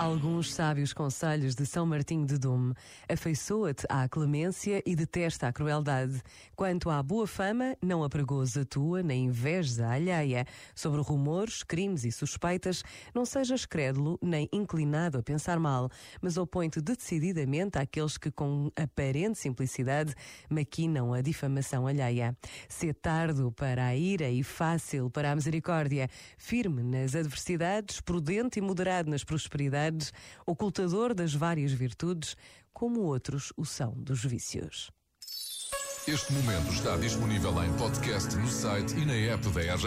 Alguns sábios conselhos de São Martinho de Dume. Afeiçoa-te à clemência e detesta a crueldade. Quanto à boa fama, não apregoes a tua, nem invejes a alheia. Sobre rumores, crimes e suspeitas, não sejas crédulo nem inclinado a pensar mal, mas opõe-te decididamente àqueles que, com aparente simplicidade, maquinam a difamação alheia. Sê tardo para a ira e fácil para a misericórdia, firme nas adversidades, prudente e moderado nas prosperidades ocultador das várias virtudes, como outros o são dos vícios. Este momento está disponível em podcast no site e na app da RGF.